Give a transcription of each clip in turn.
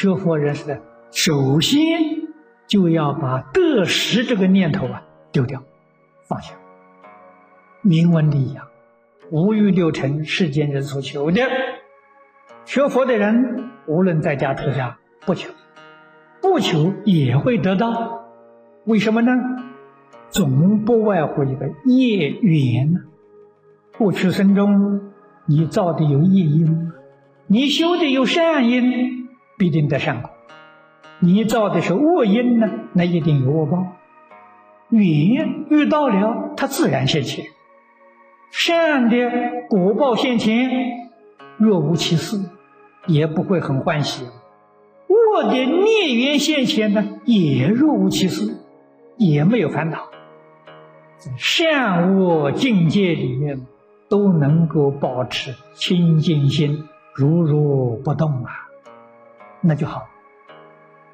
学佛人士的，首先就要把得失这个念头啊丢掉，放下。名闻利养，无欲六尘，世间人所求的。学佛的人，无论在家出家，不求，不求也会得到。为什么呢？总不外乎一个业缘呢。过去生中，你造的有业因，你修的有善因，必定得善果；你造的是恶因呢，那一定有恶报。缘遇到了，它自然现前。善的果报现前，若无其事，也不会很欢喜；恶的孽缘现前呢，也若无其事，也没有烦恼。善恶境界里面都能够保持清净心，如如不动啊，那就好。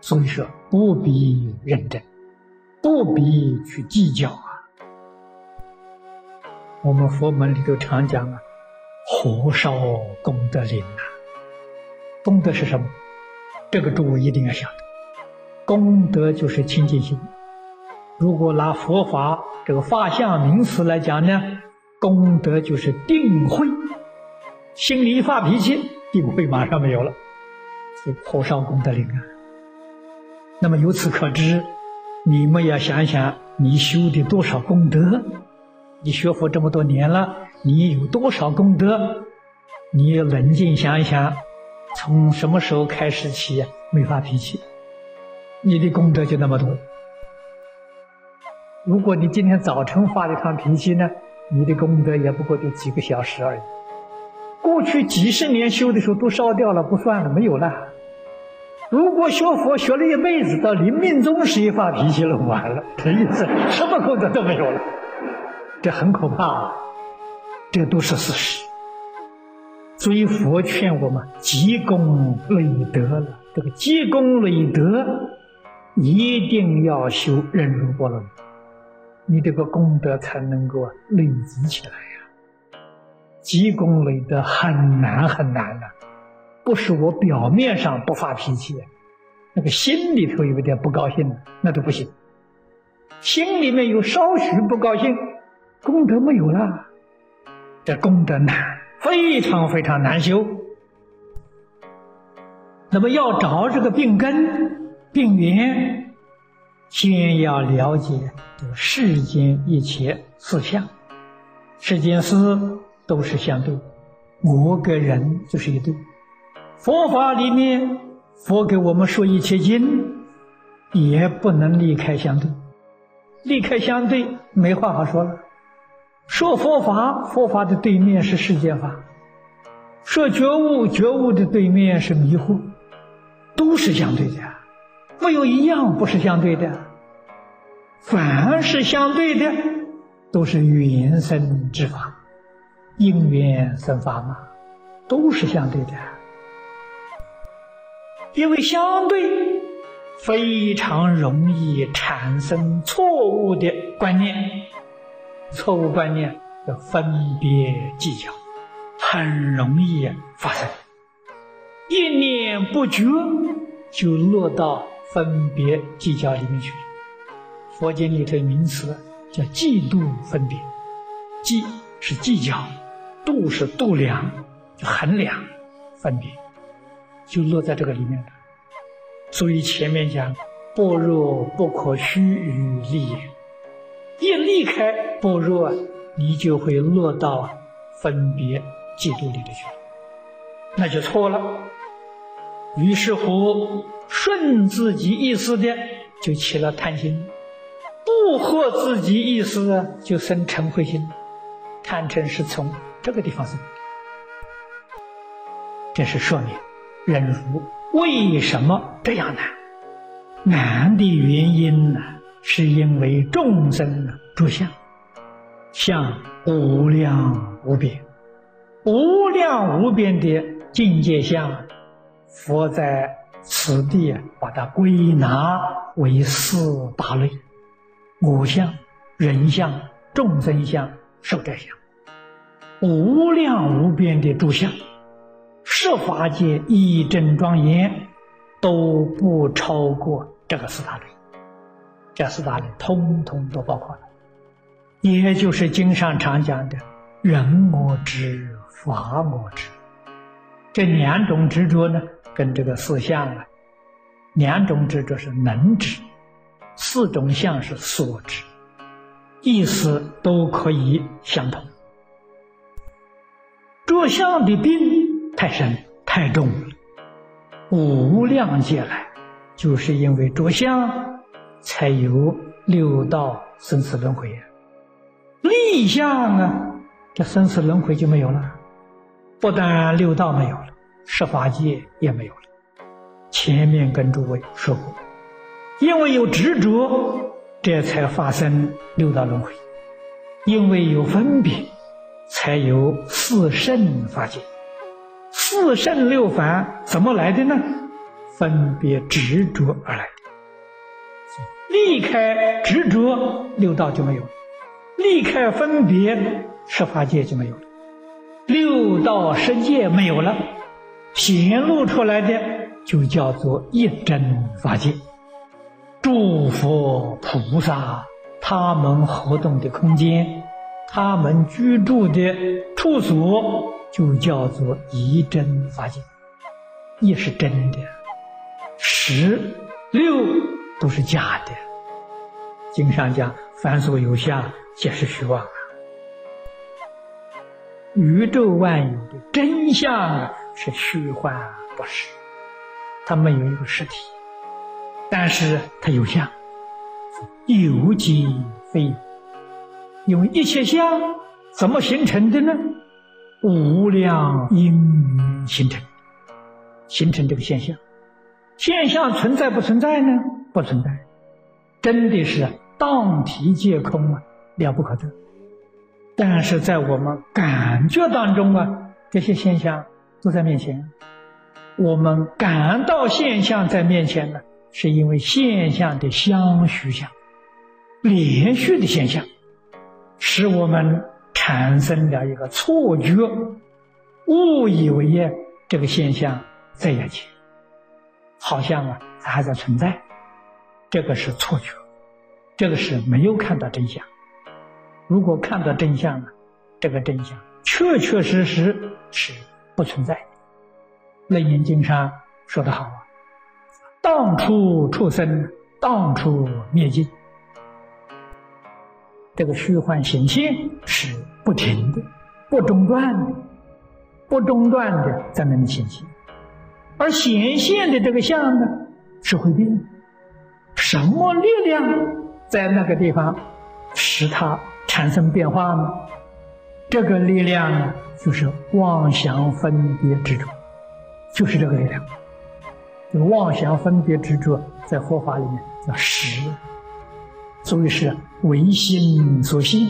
所以说，不必认真，不必去计较啊。我们佛门里头常讲啊，火烧功德林呐。功德是什么？这个诸位一定要晓得，功德就是清净心。如果拿佛法这个法相名词来讲呢，功德就是定慧。心里一发脾气，定慧马上没有了，火烧功德林啊。那么由此可知，你们要想想，你修的多少功德。你学佛这么多年了，你有多少功德？你冷静想一想，从什么时候开始起没发脾气？你的功德就那么多。如果你今天早晨发了一趟脾气呢，你的功德也不过就几个小时而已。过去几十年修的时候都烧掉了，不算了，没有了。如果学佛学了一辈子，到临命终时一发脾气了，完了，这意思什么功德都没有了。这很可怕啊，这都是事实。所以佛劝我们积功累德了。这个积功累德，一定要修忍辱波罗蜜，你这个功德才能够累积起来呀。积功累德很难很难的，不是我表面上不发脾气，那个心里头有点不高兴，那都不行。心里面有稍许不高兴。功德没有了，这功德难，非常非常难修。那么要找这个病根、病源，先要了解世间一切四相，世间事都是相对，我跟人就是一对。佛法里面，佛给我们说一切经，也不能离开相对，离开相对，没话好说了。说佛法，佛法的对面是世间法；说觉悟，觉悟的对面是迷惑，都是相对的，没有一样不是相对的。凡是相对的，都是缘生之法，因缘生法嘛，都是相对的。因为相对，非常容易产生错误的观念。错误观念要分别计较，很容易发生。一念不觉，就落到分别计较里面去了。佛经里头名词叫嫉妒分别，计是计较，度是度量，就衡量分别，就落在这个里面了。所以前面讲，般若不可须臾利也。一离开般若，你就会落到分别嫉妒里头去了，那就错了。于是乎，顺自己意思的就起了贪心，不合自己意思的就生嗔恚心。贪嗔是从这个地方生，这是说明忍辱为什么这样难？难的原因呢？是因为众生诸相，相无量无边，无量无边的境界相，佛在此地把它归纳为四大类：我相、人相、众生相、寿者相。无量无边的诸相，十法界一真庄严，都不超过这个四大类，这四大类通通都包括了，也就是经上常讲的人我执、法我执，这两种执着呢，跟这个四相啊，两种执着是能执，四种相是所执，意思都可以相同。着相的病太深太重了。无量劫来，就是因为着相，才有六道生死轮回呀。立相啊，这生死轮回就没有了。不但六道没有了，十法界也没有了。前面跟诸位说过，因为有执着，这才发生六道轮回；因为有分别，才有四圣法界。四圣六凡怎么来的呢？分别执着而来的。离开执着，六道就没有了；离开分别，十法界就没有了。六道十界没有了，显露出来的就叫做一真法界。诸佛菩萨他们活动的空间，他们居住的处所。就叫做一真法界，一是真的，十六都是假的。经上讲，凡所有相，皆是虚妄啊。宇宙万有的真相是虚幻不实，它没有一个实体，但是它有相，有即非有。因为一切相怎么形成的呢？无量因缘形成，形成这个现象。现象存在不存在呢？不存在，真的是当体皆空啊，了不可得。但是在我们感觉当中啊，这些现象都在面前。我们感到现象在面前呢，是因为现象的相续相，连续的现象，使我们。产生了一个错觉，误以为这个现象在眼前，好像啊它还在存在，这个是错觉，这个是没有看到真相。如果看到真相了，这个真相确确实实是不存在的。楞严经上说的好啊，当初出生，当初灭尽。这个虚幻显现是不停的、不中断的、不中断的在那里显现，而显现的这个相呢是会变。什么力量在那个地方使它产生变化呢？这个力量就是妄想分别执着，就是这个力量。这个妄想分别执着在佛法里面叫识。所以是唯心所现，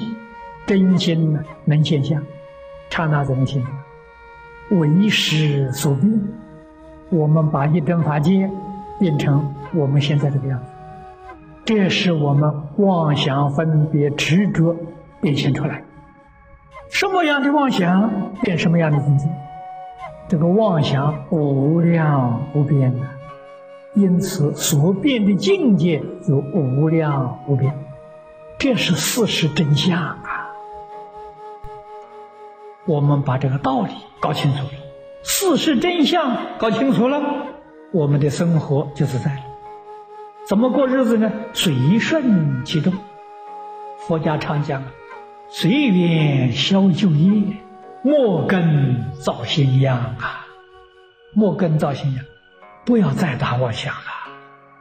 真心能现象，刹那怎能现象？唯识所变，我们把一真法界变成我们现在这个样子，这是我们妄想分别执着变现出来。什么样的妄想变什么样的境界？这个妄想无量无边的。因此，所变的境界就无量无边，这是事实真相啊！我们把这个道理搞清楚了，事实真相搞清楚了，我们的生活就自在了。怎么过日子呢？随顺其动。佛家常讲：“随缘消旧业，莫根造新样啊！莫根造新样。”不要再打妄想了，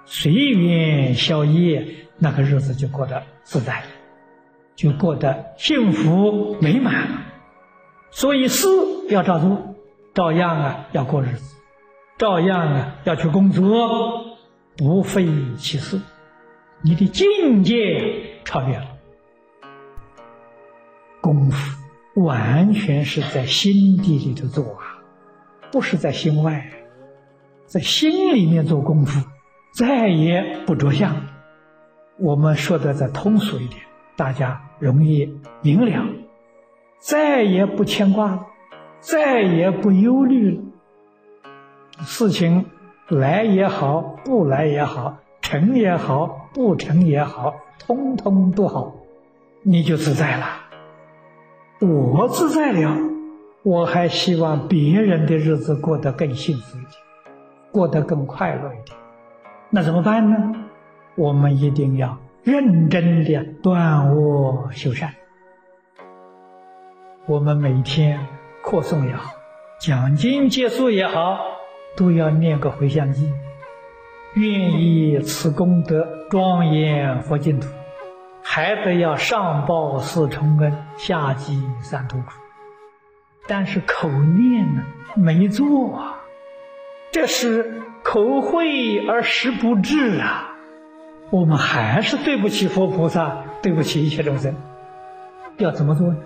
随缘消业，那个日子就过得自在了，就过得幸福美满。所以事要照做，照样啊要过日子，照样啊要去工作，不费其事。你的境界超越了，功夫完全是在心底里头做啊，不是在心外。在心里面做功夫，再也不着相。我们说的再通俗一点，大家容易明了。再也不牵挂了，再也不忧虑了。事情来也好，不来也好，成也好，不成也好，通通都好，你就自在了。我自在了，我还希望别人的日子过得更幸福一点，过得更快乐一点。那怎么办呢？我们一定要认真的断恶修善。我们每天课诵也好，讲经结束也好，都要念个回向偈，愿以此功德庄严佛净土，还得要上报四重恩，下济三途苦。但是口念呢，没做啊，这是口惠而实不至啊，我们还是对不起佛菩萨，对不起一切众生。要怎么做呢？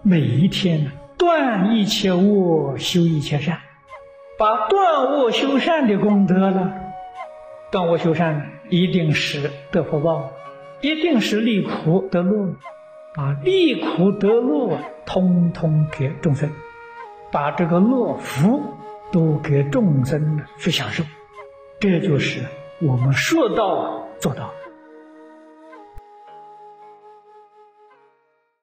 每一天呢断一切恶，修一切善，把断恶修善的功德呢，断恶修善一定是得福报，一定是利苦得乐，把利苦得乐通通给众生，把这个乐福都给众生去享受，这就是我们说到做到。